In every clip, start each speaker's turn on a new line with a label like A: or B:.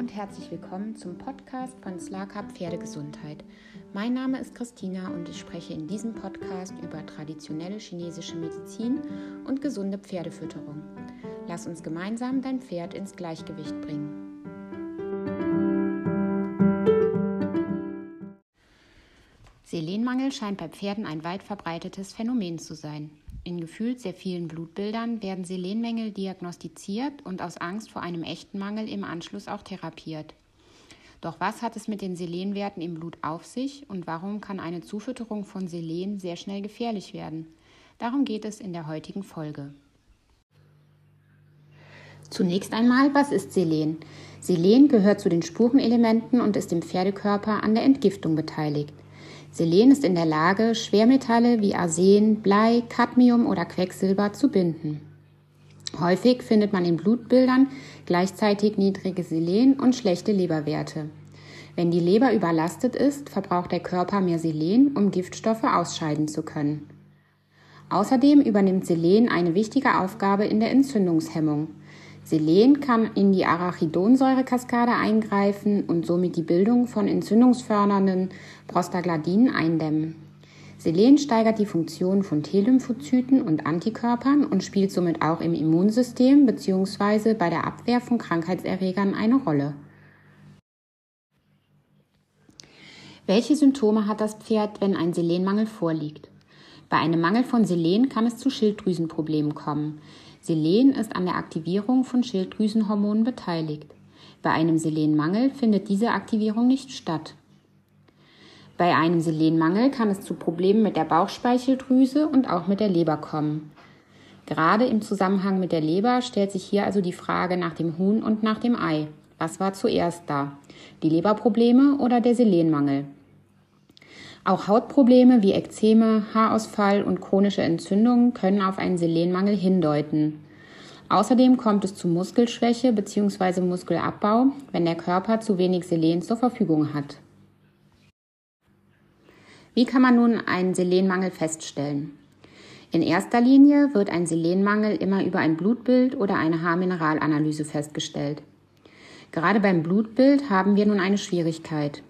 A: und herzlich willkommen zum Podcast von Slaka Pferdegesundheit. Mein Name ist Christina und ich spreche in diesem Podcast über traditionelle chinesische Medizin und gesunde Pferdefütterung. Lass uns gemeinsam dein Pferd ins Gleichgewicht bringen. Selenmangel scheint bei Pferden ein weit verbreitetes Phänomen zu sein. In gefühlt sehr vielen Blutbildern werden Selenmängel diagnostiziert und aus Angst vor einem echten Mangel im Anschluss auch therapiert. Doch was hat es mit den Selenwerten im Blut auf sich und warum kann eine Zufütterung von Selen sehr schnell gefährlich werden? Darum geht es in der heutigen Folge. Zunächst einmal, was ist Selen? Selen gehört zu den Spurenelementen und ist im Pferdekörper an der Entgiftung beteiligt. Selen ist in der Lage, Schwermetalle wie Arsen, Blei, Cadmium oder Quecksilber zu binden. Häufig findet man in Blutbildern gleichzeitig niedrige Selen und schlechte Leberwerte. Wenn die Leber überlastet ist, verbraucht der Körper mehr Selen, um Giftstoffe ausscheiden zu können. Außerdem übernimmt Selen eine wichtige Aufgabe in der Entzündungshemmung. Selen kann in die Arachidonsäurekaskade eingreifen und somit die Bildung von entzündungsfördernden Prostaglandinen eindämmen. Selen steigert die Funktion von T-Lymphozyten und Antikörpern und spielt somit auch im Immunsystem bzw. bei der Abwehr von Krankheitserregern eine Rolle. Welche Symptome hat das Pferd, wenn ein Selenmangel vorliegt? Bei einem Mangel von Selen kann es zu Schilddrüsenproblemen kommen. Selen ist an der Aktivierung von Schilddrüsenhormonen beteiligt. Bei einem Selenmangel findet diese Aktivierung nicht statt. Bei einem Selenmangel kann es zu Problemen mit der Bauchspeicheldrüse und auch mit der Leber kommen. Gerade im Zusammenhang mit der Leber stellt sich hier also die Frage nach dem Huhn und nach dem Ei. Was war zuerst da? Die Leberprobleme oder der Selenmangel? Auch Hautprobleme wie Ekzeme, Haarausfall und chronische Entzündungen können auf einen Selenmangel hindeuten. Außerdem kommt es zu Muskelschwäche bzw. Muskelabbau, wenn der Körper zu wenig Selen zur Verfügung hat. Wie kann man nun einen Selenmangel feststellen? In erster Linie wird ein Selenmangel immer über ein Blutbild oder eine Haarmineralanalyse festgestellt. Gerade beim Blutbild haben wir nun eine Schwierigkeit.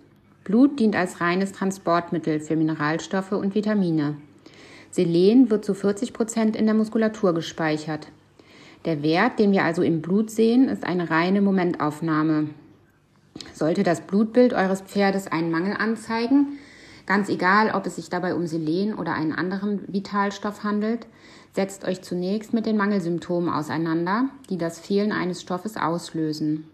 A: Blut dient als reines Transportmittel für Mineralstoffe und Vitamine. Selen wird zu 40 Prozent in der Muskulatur gespeichert. Der Wert, den wir also im Blut sehen, ist eine reine Momentaufnahme. Sollte das Blutbild eures Pferdes einen Mangel anzeigen, ganz egal, ob es sich dabei um Selen oder einen anderen Vitalstoff handelt, setzt euch zunächst mit den Mangelsymptomen auseinander, die das Fehlen eines Stoffes auslösen.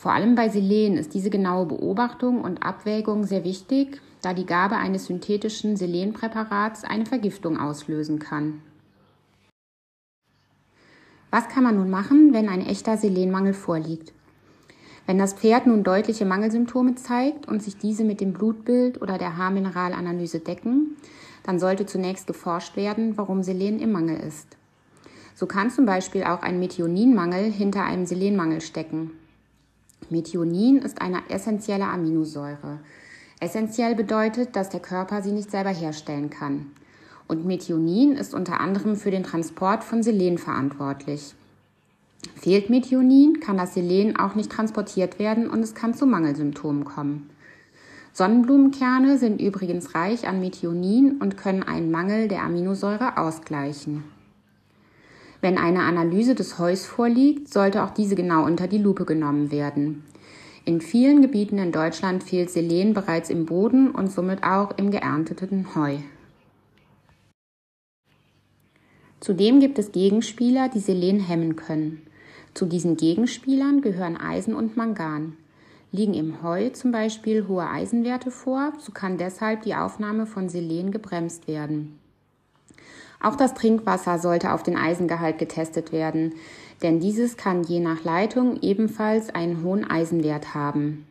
A: Vor allem bei Selen ist diese genaue Beobachtung und Abwägung sehr wichtig, da die Gabe eines synthetischen Selenpräparats eine Vergiftung auslösen kann. Was kann man nun machen, wenn ein echter Selenmangel vorliegt? Wenn das Pferd nun deutliche Mangelsymptome zeigt und sich diese mit dem Blutbild oder der Haarmineralanalyse decken, dann sollte zunächst geforscht werden, warum Selen im Mangel ist. So kann zum Beispiel auch ein Methioninmangel hinter einem Selenmangel stecken. Methionin ist eine essentielle Aminosäure. Essentiell bedeutet, dass der Körper sie nicht selber herstellen kann. Und Methionin ist unter anderem für den Transport von Selen verantwortlich. Fehlt Methionin, kann das Selen auch nicht transportiert werden und es kann zu Mangelsymptomen kommen. Sonnenblumenkerne sind übrigens reich an Methionin und können einen Mangel der Aminosäure ausgleichen. Wenn eine Analyse des Heus vorliegt, sollte auch diese genau unter die Lupe genommen werden. In vielen Gebieten in Deutschland fehlt Selen bereits im Boden und somit auch im geernteten Heu. Zudem gibt es Gegenspieler, die Selen hemmen können. Zu diesen Gegenspielern gehören Eisen und Mangan. Liegen im Heu zum Beispiel hohe Eisenwerte vor, so kann deshalb die Aufnahme von Selen gebremst werden. Auch das Trinkwasser sollte auf den Eisengehalt getestet werden, denn dieses kann je nach Leitung ebenfalls einen hohen Eisenwert haben.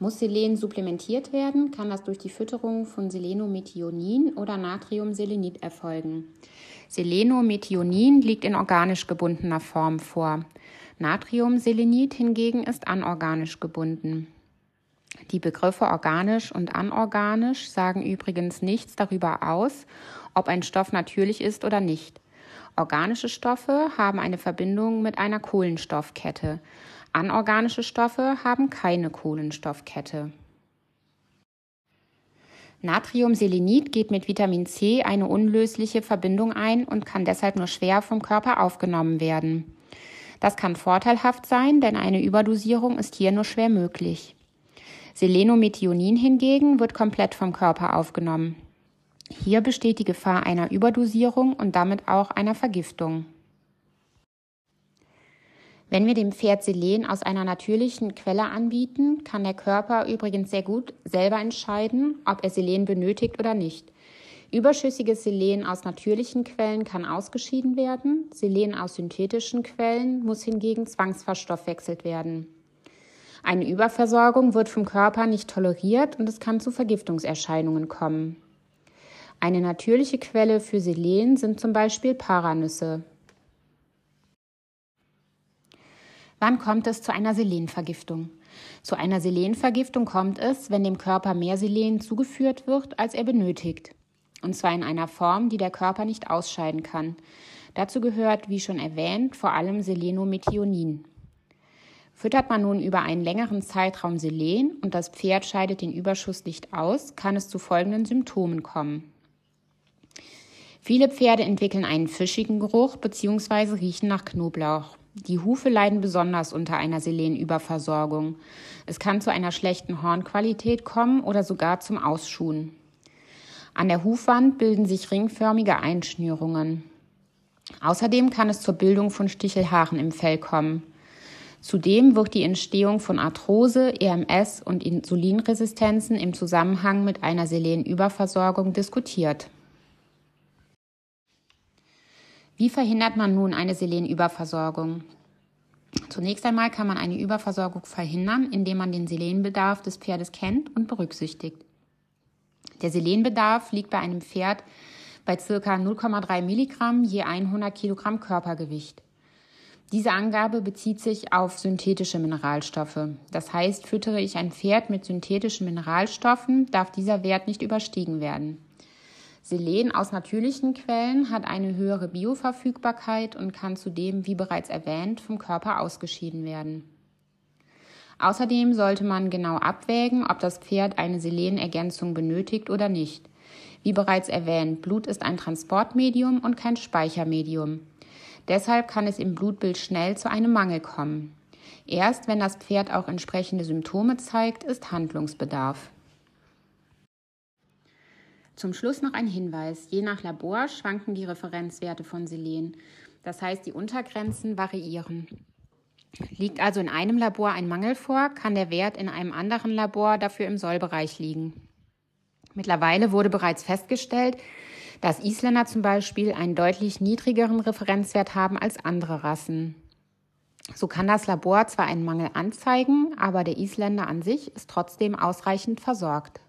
A: Muss Selen supplementiert werden, kann das durch die Fütterung von Selenomethionin oder Natriumselenit erfolgen. Selenomethionin liegt in organisch gebundener Form vor. Natriumselenit hingegen ist anorganisch gebunden. Die Begriffe organisch und anorganisch sagen übrigens nichts darüber aus, ob ein Stoff natürlich ist oder nicht. Organische Stoffe haben eine Verbindung mit einer Kohlenstoffkette. Anorganische Stoffe haben keine Kohlenstoffkette. Natriumselenit geht mit Vitamin C eine unlösliche Verbindung ein und kann deshalb nur schwer vom Körper aufgenommen werden. Das kann vorteilhaft sein, denn eine Überdosierung ist hier nur schwer möglich. Selenomethionin hingegen wird komplett vom Körper aufgenommen. Hier besteht die Gefahr einer Überdosierung und damit auch einer Vergiftung. Wenn wir dem Pferd Selen aus einer natürlichen Quelle anbieten, kann der Körper übrigens sehr gut selber entscheiden, ob er Selen benötigt oder nicht. Überschüssiges Selen aus natürlichen Quellen kann ausgeschieden werden, Selen aus synthetischen Quellen muss hingegen zwangsverstoffwechselt werden. Eine Überversorgung wird vom Körper nicht toleriert und es kann zu Vergiftungserscheinungen kommen. Eine natürliche Quelle für Selen sind zum Beispiel Paranüsse. Wann kommt es zu einer Selenvergiftung? Zu einer Selenvergiftung kommt es, wenn dem Körper mehr Selen zugeführt wird, als er benötigt. Und zwar in einer Form, die der Körper nicht ausscheiden kann. Dazu gehört, wie schon erwähnt, vor allem Selenomethionin. Füttert man nun über einen längeren Zeitraum Selen und das Pferd scheidet den Überschuss nicht aus, kann es zu folgenden Symptomen kommen. Viele Pferde entwickeln einen fischigen Geruch bzw. riechen nach Knoblauch. Die Hufe leiden besonders unter einer Selenüberversorgung. Es kann zu einer schlechten Hornqualität kommen oder sogar zum Ausschuhen. An der Hufwand bilden sich ringförmige Einschnürungen. Außerdem kann es zur Bildung von Stichelhaaren im Fell kommen. Zudem wird die Entstehung von Arthrose, EMS und Insulinresistenzen im Zusammenhang mit einer Selenüberversorgung diskutiert. Wie verhindert man nun eine Selenüberversorgung? Zunächst einmal kann man eine Überversorgung verhindern, indem man den Selenbedarf des Pferdes kennt und berücksichtigt. Der Selenbedarf liegt bei einem Pferd bei ca. 0,3 Milligramm je 100 Kilogramm Körpergewicht. Diese Angabe bezieht sich auf synthetische Mineralstoffe. Das heißt, füttere ich ein Pferd mit synthetischen Mineralstoffen, darf dieser Wert nicht überstiegen werden. Selen aus natürlichen Quellen hat eine höhere Bioverfügbarkeit und kann zudem, wie bereits erwähnt, vom Körper ausgeschieden werden. Außerdem sollte man genau abwägen, ob das Pferd eine Selenergänzung benötigt oder nicht. Wie bereits erwähnt, Blut ist ein Transportmedium und kein Speichermedium. Deshalb kann es im Blutbild schnell zu einem Mangel kommen. Erst wenn das Pferd auch entsprechende Symptome zeigt, ist Handlungsbedarf. Zum Schluss noch ein Hinweis. Je nach Labor schwanken die Referenzwerte von Selen. Das heißt, die Untergrenzen variieren. Liegt also in einem Labor ein Mangel vor, kann der Wert in einem anderen Labor dafür im Sollbereich liegen. Mittlerweile wurde bereits festgestellt, dass Isländer zum Beispiel einen deutlich niedrigeren Referenzwert haben als andere Rassen. So kann das Labor zwar einen Mangel anzeigen, aber der Isländer an sich ist trotzdem ausreichend versorgt.